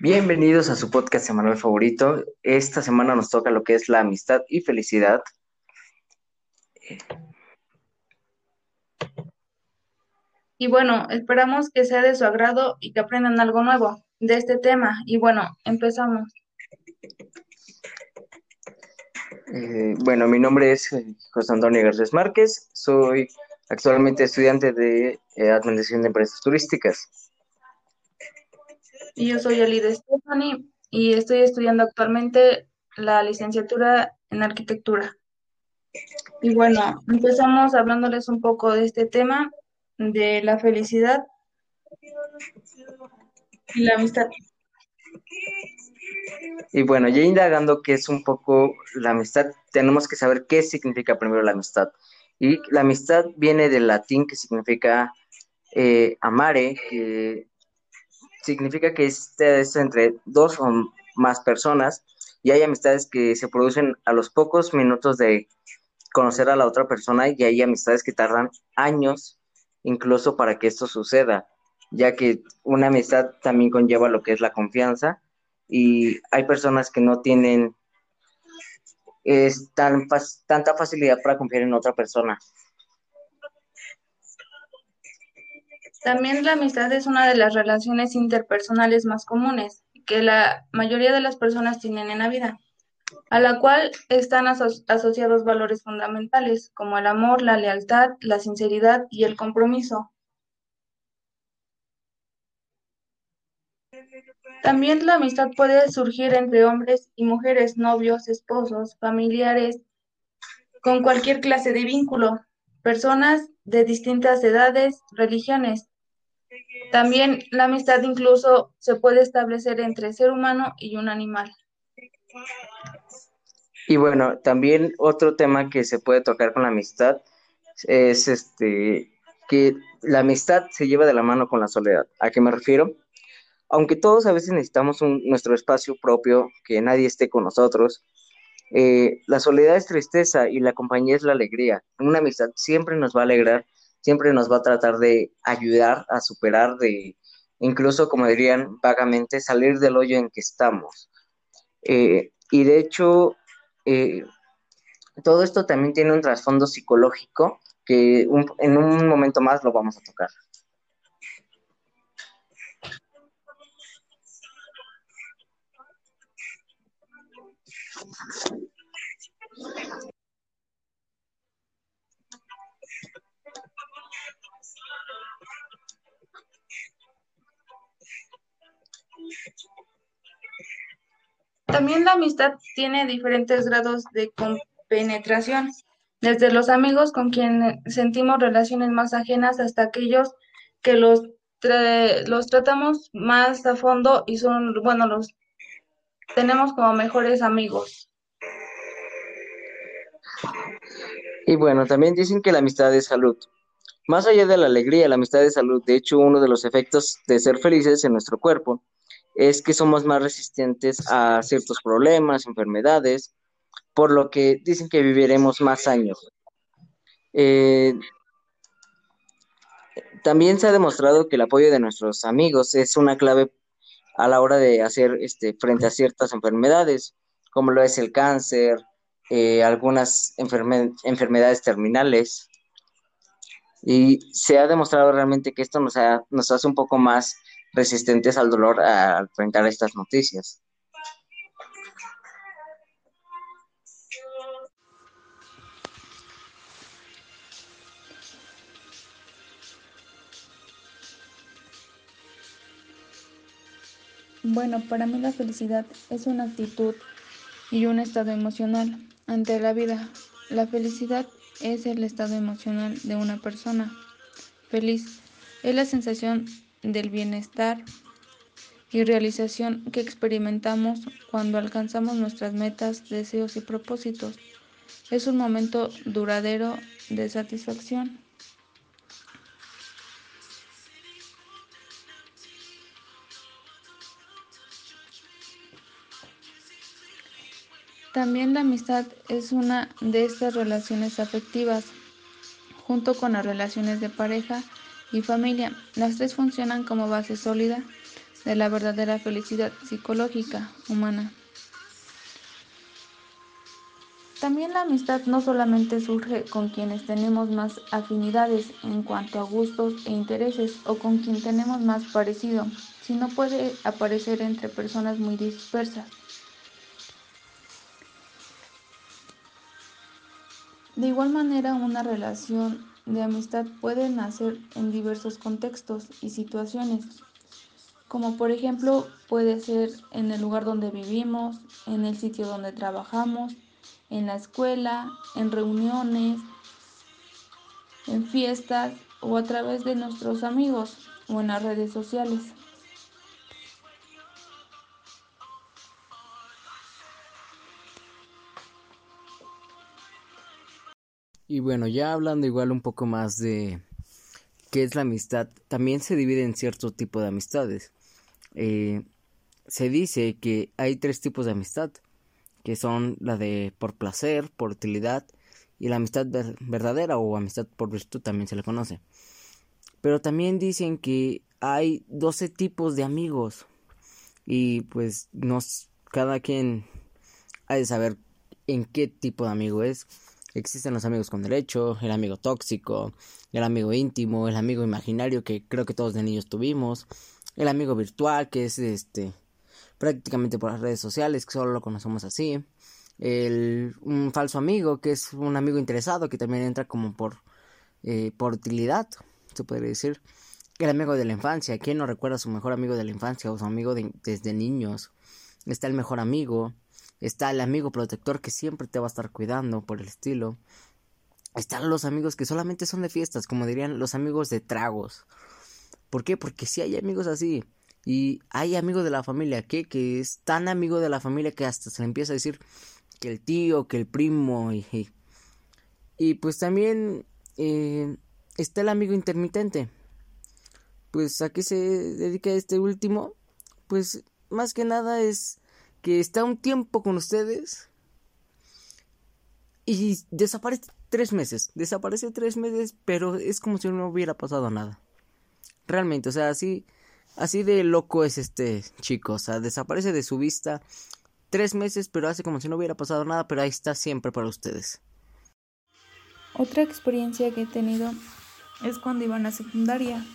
Bienvenidos a su podcast semanal favorito. Esta semana nos toca lo que es la amistad y felicidad. Y bueno, esperamos que sea de su agrado y que aprendan algo nuevo de este tema. Y bueno, empezamos. Eh, bueno, mi nombre es eh, José Antonio Garcés Márquez. Soy actualmente estudiante de eh, Administración de Empresas Turísticas. Yo soy Alida Stephanie y estoy estudiando actualmente la licenciatura en arquitectura. Y bueno, empezamos hablándoles un poco de este tema de la felicidad y la amistad. Y bueno, ya indagando qué es un poco la amistad, tenemos que saber qué significa primero la amistad. Y la amistad viene del latín que significa eh, amare, significa que es entre dos o más personas y hay amistades que se producen a los pocos minutos de conocer a la otra persona y hay amistades que tardan años incluso para que esto suceda, ya que una amistad también conlleva lo que es la confianza y hay personas que no tienen es tan, tanta facilidad para confiar en otra persona. También la amistad es una de las relaciones interpersonales más comunes que la mayoría de las personas tienen en la vida, a la cual están asociados valores fundamentales como el amor, la lealtad, la sinceridad y el compromiso. También la amistad puede surgir entre hombres y mujeres, novios, esposos, familiares, con cualquier clase de vínculo, personas de distintas edades, religiones. También la amistad incluso se puede establecer entre ser humano y un animal. Y bueno, también otro tema que se puede tocar con la amistad es este que la amistad se lleva de la mano con la soledad. ¿A qué me refiero? Aunque todos a veces necesitamos un, nuestro espacio propio, que nadie esté con nosotros, eh, la soledad es tristeza y la compañía es la alegría. Una amistad siempre nos va a alegrar, siempre nos va a tratar de ayudar a superar, de incluso, como dirían vagamente, salir del hoyo en que estamos. Eh, y de hecho, eh, todo esto también tiene un trasfondo psicológico que en un momento más lo vamos a tocar. También la amistad tiene diferentes grados de compenetración, desde los amigos con quienes sentimos relaciones más ajenas hasta aquellos que los, los tratamos más a fondo y son, bueno, los tenemos como mejores amigos. Y bueno, también dicen que la amistad es salud. Más allá de la alegría, la amistad es salud. De hecho, uno de los efectos de ser felices en nuestro cuerpo es que somos más resistentes a ciertos problemas, enfermedades, por lo que dicen que viviremos más años. Eh, también se ha demostrado que el apoyo de nuestros amigos es una clave a la hora de hacer este, frente a ciertas enfermedades, como lo es el cáncer, eh, algunas enfermedades terminales. Y se ha demostrado realmente que esto nos, nos hace un poco más resistentes al dolor al enfrentar estas noticias. Bueno, para mí la felicidad es una actitud y un estado emocional ante la vida. La felicidad es el estado emocional de una persona feliz. Es la sensación del bienestar y realización que experimentamos cuando alcanzamos nuestras metas, deseos y propósitos. Es un momento duradero de satisfacción. También la amistad es una de estas relaciones afectivas, junto con las relaciones de pareja y familia. Las tres funcionan como base sólida, de la verdadera felicidad psicológica humana. También la amistad no solamente surge con quienes tenemos más afinidades en cuanto a gustos e intereses o con quien tenemos más parecido, sino puede aparecer entre personas muy dispersas. De igual manera, una relación de amistad puede nacer en diversos contextos y situaciones, como por ejemplo puede ser en el lugar donde vivimos, en el sitio donde trabajamos, en la escuela, en reuniones, en fiestas o a través de nuestros amigos o en las redes sociales. Y bueno, ya hablando igual un poco más de qué es la amistad, también se divide en cierto tipo de amistades. Eh, se dice que hay tres tipos de amistad que son la de por placer, por utilidad y la amistad verdadera o amistad por virtud también se le conoce. Pero también dicen que hay 12 tipos de amigos y pues nos cada quien ha de saber en qué tipo de amigo es. Existen los amigos con derecho, el amigo tóxico, el amigo íntimo, el amigo imaginario que creo que todos de niños tuvimos, el amigo virtual que es este prácticamente por las redes sociales, que solo lo conocemos así. El, un falso amigo, que es un amigo interesado, que también entra como por, eh, por utilidad, se podría decir. El amigo de la infancia, ¿quién no recuerda a su mejor amigo de la infancia o su amigo desde niños? Está el mejor amigo, está el amigo protector que siempre te va a estar cuidando por el estilo. Están los amigos que solamente son de fiestas, como dirían los amigos de tragos. ¿Por qué? Porque si hay amigos así. Y hay amigos de la familia que, que es tan amigo de la familia que hasta se le empieza a decir que el tío, que el primo. Y, y, pues también eh, está el amigo intermitente. Pues a qué se dedica este último? Pues más que nada es que está un tiempo con ustedes y desaparece tres meses. Desaparece tres meses, pero es como si no hubiera pasado nada. Realmente, o sea, así Así de loco es este chico, o sea, desaparece de su vista tres meses, pero hace como si no hubiera pasado nada, pero ahí está siempre para ustedes. Otra experiencia que he tenido es cuando iba a la secundaria.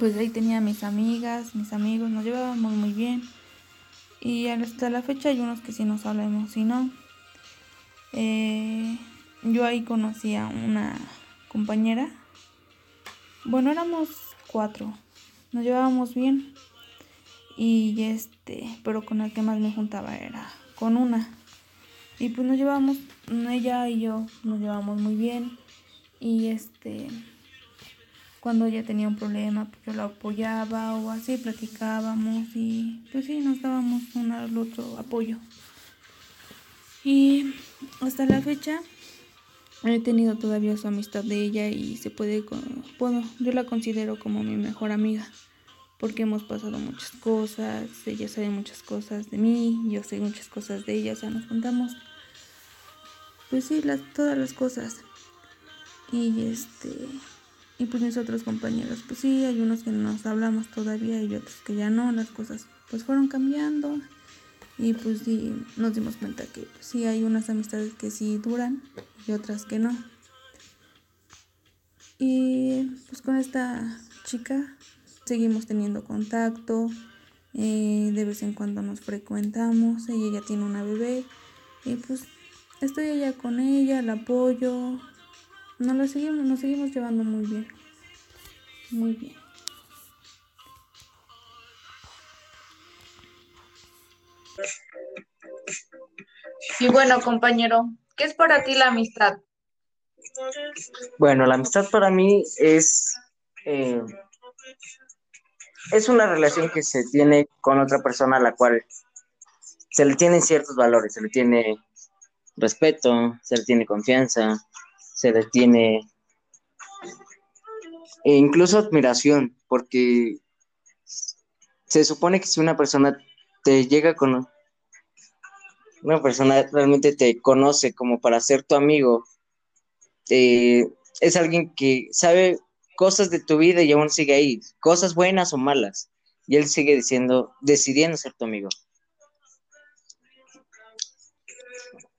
Pues ahí tenía mis amigas, mis amigos, nos llevábamos muy bien. Y hasta la fecha hay unos que sí nos hablamos y no. Eh, yo ahí conocí a una compañera. Bueno, éramos cuatro nos llevábamos bien. Y este, pero con el que más me juntaba era con una. Y pues nos llevamos, ella y yo nos llevamos muy bien. Y este, cuando ella tenía un problema, pues yo la apoyaba o así platicábamos y pues sí, nos dábamos un al otro apoyo. Y hasta la fecha he tenido todavía su amistad de ella y se puede, bueno, yo la considero como mi mejor amiga porque hemos pasado muchas cosas, ella sabe muchas cosas de mí, yo sé muchas cosas de ella, o sea, nos contamos, pues sí, las, todas las cosas. Y este, y pues mis otros compañeros, pues sí, hay unos que nos hablamos todavía y otros que ya no, las cosas pues fueron cambiando. Y pues sí, nos dimos cuenta que pues, sí hay unas amistades que sí duran y otras que no. Y pues con esta chica seguimos teniendo contacto, eh, de vez en cuando nos frecuentamos, ella ya tiene una bebé y pues estoy allá con ella, la apoyo, nos, la seguimos, nos seguimos llevando muy bien, muy bien. Y bueno, compañero, ¿qué es para ti la amistad? Bueno, la amistad para mí es eh, es una relación que se tiene con otra persona a la cual se le tienen ciertos valores, se le tiene respeto, se le tiene confianza, se le tiene e incluso admiración, porque se supone que si una persona te llega con una persona realmente te conoce como para ser tu amigo, eh, es alguien que sabe cosas de tu vida y aún sigue ahí, cosas buenas o malas, y él sigue diciendo, decidiendo ser tu amigo.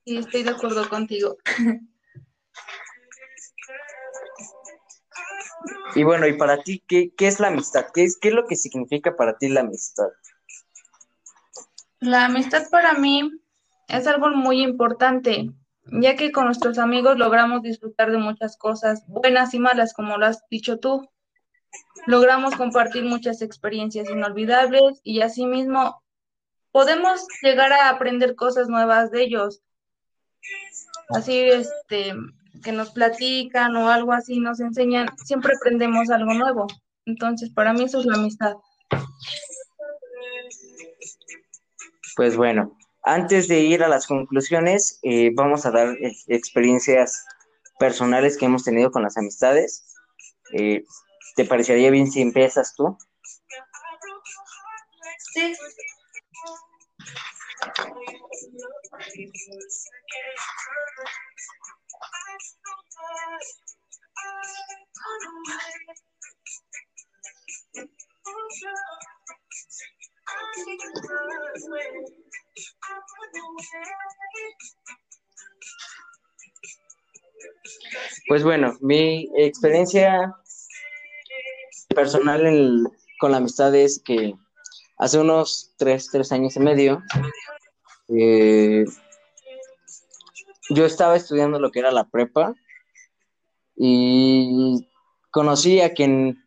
Sí, estoy de acuerdo contigo. Y bueno, y para ti, ¿qué, es la amistad? ¿Qué es, ¿Qué es lo que significa para ti la amistad? La amistad para mí es algo muy importante, ya que con nuestros amigos logramos disfrutar de muchas cosas, buenas y malas, como lo has dicho tú. Logramos compartir muchas experiencias inolvidables y asimismo podemos llegar a aprender cosas nuevas de ellos. Así, este, que nos platican o algo así, nos enseñan, siempre aprendemos algo nuevo. Entonces, para mí eso es la amistad. Pues bueno, antes de ir a las conclusiones, eh, vamos a dar eh, experiencias personales que hemos tenido con las amistades. Eh, ¿Te parecería bien si empiezas tú? Sí. Pues bueno, mi experiencia personal con la amistad es que hace unos tres, tres años y medio, eh, yo estaba estudiando lo que era la prepa y conocí a quien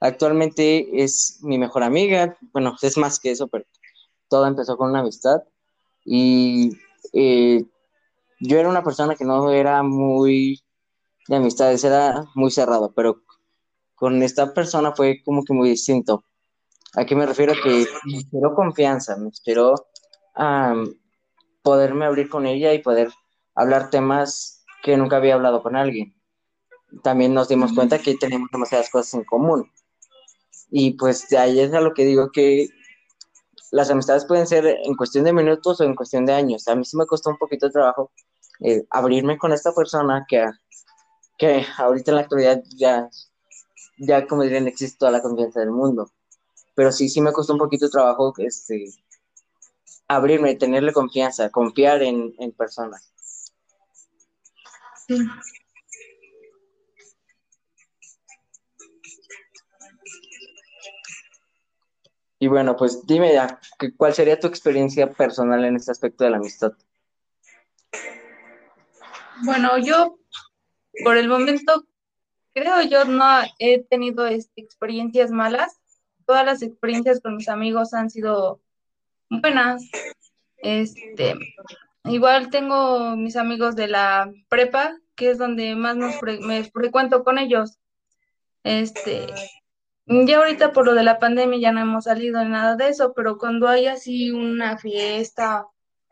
actualmente es mi mejor amiga. Bueno, es más que eso, pero todo empezó con una amistad. Y eh, yo era una persona que no era muy de amistades, era muy cerrado, pero con esta persona fue como que muy distinto. ¿A qué me refiero? Que me esperó confianza, me esperó poderme abrir con ella y poder hablar temas que nunca había hablado con alguien. También nos dimos cuenta que tenemos demasiadas cosas en común. Y pues de ahí es a lo que digo que las amistades pueden ser en cuestión de minutos o en cuestión de años. A mí sí me costó un poquito de trabajo eh, abrirme con esta persona que, que ahorita en la actualidad ya, ya como dirían, existe toda la confianza del mundo. Pero sí, sí me costó un poquito de trabajo este, abrirme, tenerle confianza, confiar en, en personas. Y bueno, pues dime ya, ¿cuál sería tu experiencia personal en este aspecto de la amistad? Bueno, yo por el momento creo yo no he tenido este, experiencias malas. Todas las experiencias con mis amigos han sido buenas. Este, igual tengo mis amigos de la prepa, que es donde más nos me frecuento con ellos. Este, ya ahorita por lo de la pandemia ya no hemos salido de nada de eso, pero cuando hay así una fiesta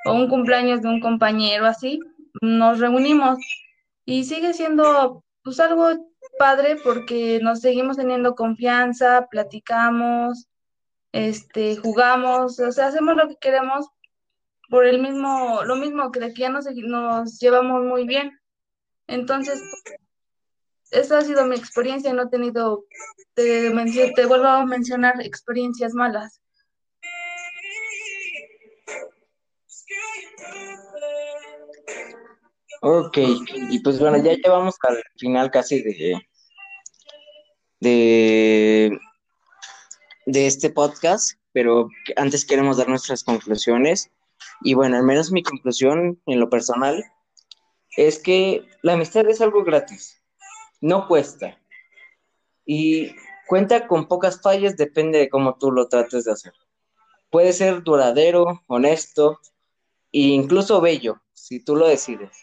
o un cumpleaños de un compañero así, nos reunimos y sigue siendo pues algo padre porque nos seguimos teniendo confianza, platicamos, este, jugamos, o sea, hacemos lo que queremos por el mismo, lo mismo que de aquí ya nos, nos llevamos muy bien. Entonces, esa ha sido mi experiencia, no he tenido, te, te vuelvo a mencionar, experiencias malas. Ok, y pues bueno, ya llevamos al final casi de, de, de este podcast, pero antes queremos dar nuestras conclusiones. Y bueno, al menos mi conclusión en lo personal es que la amistad es algo gratis no cuesta. Y cuenta con pocas fallas, depende de cómo tú lo trates de hacer. Puede ser duradero, honesto e incluso bello, si tú lo decides.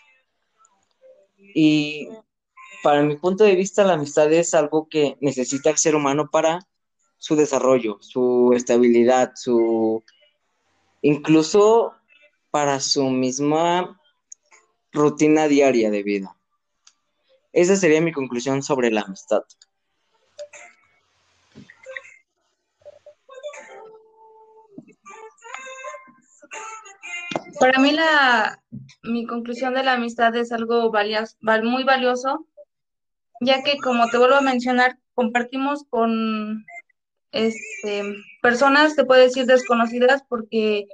Y para mi punto de vista, la amistad es algo que necesita el ser humano para su desarrollo, su estabilidad, su incluso para su misma rutina diaria de vida. Esa sería mi conclusión sobre la amistad. Para mí la, mi conclusión de la amistad es algo muy valioso, ya que como te vuelvo a mencionar, compartimos con este, personas, se puede decir desconocidas, porque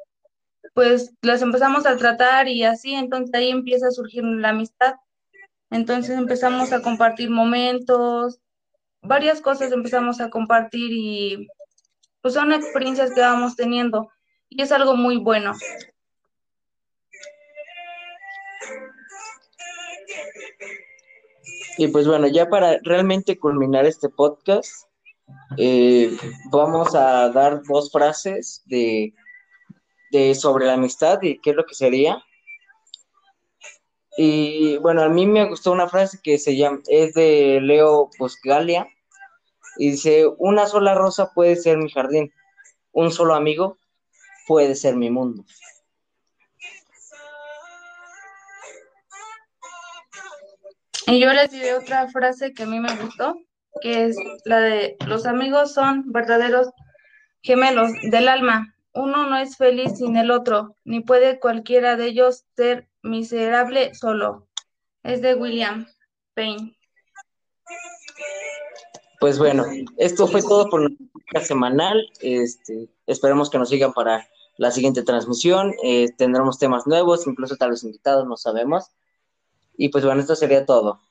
pues las empezamos a tratar y así, entonces ahí empieza a surgir la amistad. Entonces empezamos a compartir momentos, varias cosas empezamos a compartir y pues son experiencias que vamos teniendo y es algo muy bueno. Y pues bueno, ya para realmente culminar este podcast, eh, vamos a dar dos frases de, de sobre la amistad y qué es lo que sería. Y bueno, a mí me gustó una frase que se llama, es de Leo Posgalia, y dice, una sola rosa puede ser mi jardín, un solo amigo puede ser mi mundo. Y yo les diré otra frase que a mí me gustó, que es la de los amigos son verdaderos gemelos del alma. Uno no es feliz sin el otro, ni puede cualquiera de ellos ser miserable solo. Es de William Payne. Pues bueno, esto fue todo por nuestra semanal. Este, esperemos que nos sigan para la siguiente transmisión. Eh, tendremos temas nuevos, incluso tal vez invitados, no sabemos. Y pues bueno, esto sería todo.